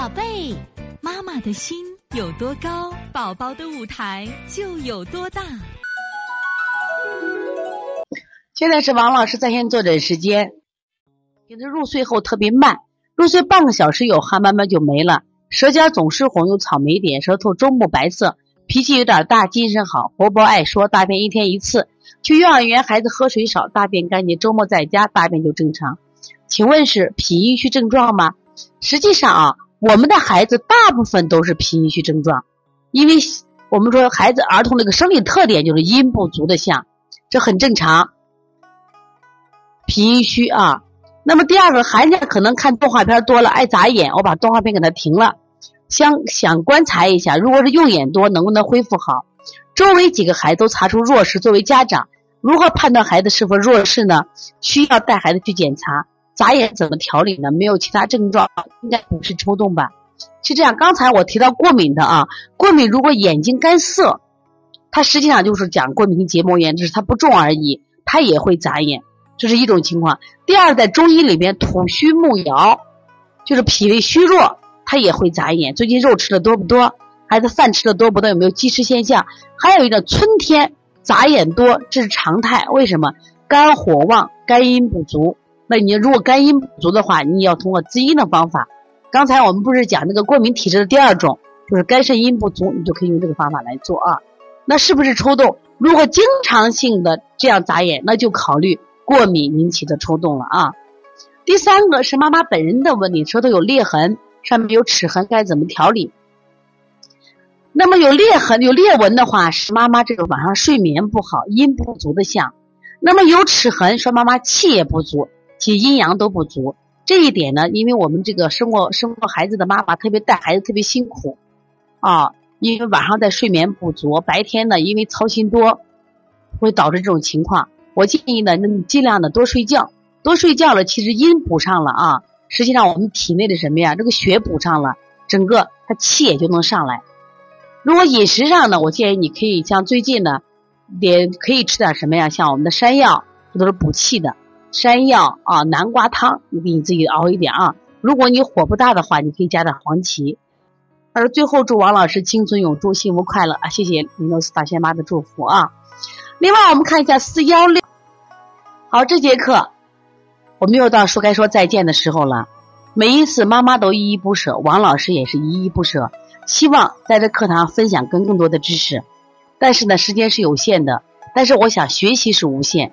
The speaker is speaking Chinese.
宝贝，妈妈的心有多高，宝宝的舞台就有多大。现在是王老师在线坐诊时间。给他入睡后特别慢，入睡半个小时有汗，慢慢就没了。舌尖总是红，有草莓点，舌头中部白色，脾气有点大，精神好，活泼爱说，大便一天一次。去幼儿园，孩子喝水少，大便干净。周末在家，大便就正常。请问是脾阴虚症状吗？实际上啊，我们的孩子大部分都是脾阴虚症状，因为我们说孩子儿童那个生理特点就是阴不足的象，这很正常。脾阴虚啊。那么第二个，孩子可能看动画片多了，爱眨眼，我把动画片给他停了，想想观察一下，如果是用眼多，能不能恢复好？周围几个孩子都查出弱视，作为家长，如何判断孩子是否弱视呢？需要带孩子去检查。眨眼怎么调理呢？没有其他症状，应该不是抽动吧？是这样，刚才我提到过敏的啊，过敏如果眼睛干涩，它实际上就是讲过敏性结膜炎，只是它不重而已，它也会眨眼。这是一种情况。第二，在中医里边，土虚木摇，就是脾胃虚弱，它也会眨眼。最近肉吃的多不多？孩子饭吃的多不多？有没有积食现象？还有一个春天眨眼多，这是常态。为什么？肝火旺，肝阴不足。那你如果肝阴不足的话，你要通过滋阴的方法。刚才我们不是讲那个过敏体质的第二种，就是肝肾阴不足，你就可以用这个方法来做啊。那是不是抽动？如果经常性的这样眨眼，那就考虑。过敏引起的抽动了啊！第三个是妈妈本人的问题，舌头有裂痕，上面有齿痕，该怎么调理？那么有裂痕、有裂纹的话，是妈妈这个晚上睡眠不好、阴不足的象。那么有齿痕，说妈妈气也不足，其阴阳都不足。这一点呢，因为我们这个生过生过孩子的妈妈，特别带孩子特别辛苦啊，因为晚上在睡眠不足，白天呢因为操心多，会导致这种情况。我建议呢，那你尽量的多睡觉，多睡觉了，其实阴补上了啊。实际上我们体内的什么呀？这个血补上了，整个它气也就能上来。如果饮食上呢，我建议你可以像最近呢，也可以吃点什么呀？像我们的山药，这都是补气的。山药啊，南瓜汤，你给你自己熬一点啊。如果你火不大的话，你可以加点黄芪。而最后祝王老师青春永驻，幸福快乐啊！谢谢林诺斯大仙妈的祝福啊。另外，我们看一下四幺六。好，这节课我们又到说该说再见的时候了。每一次妈妈都依依不舍，王老师也是依依不舍。希望在这课堂分享更更多的知识，但是呢，时间是有限的。但是我想学习是无限，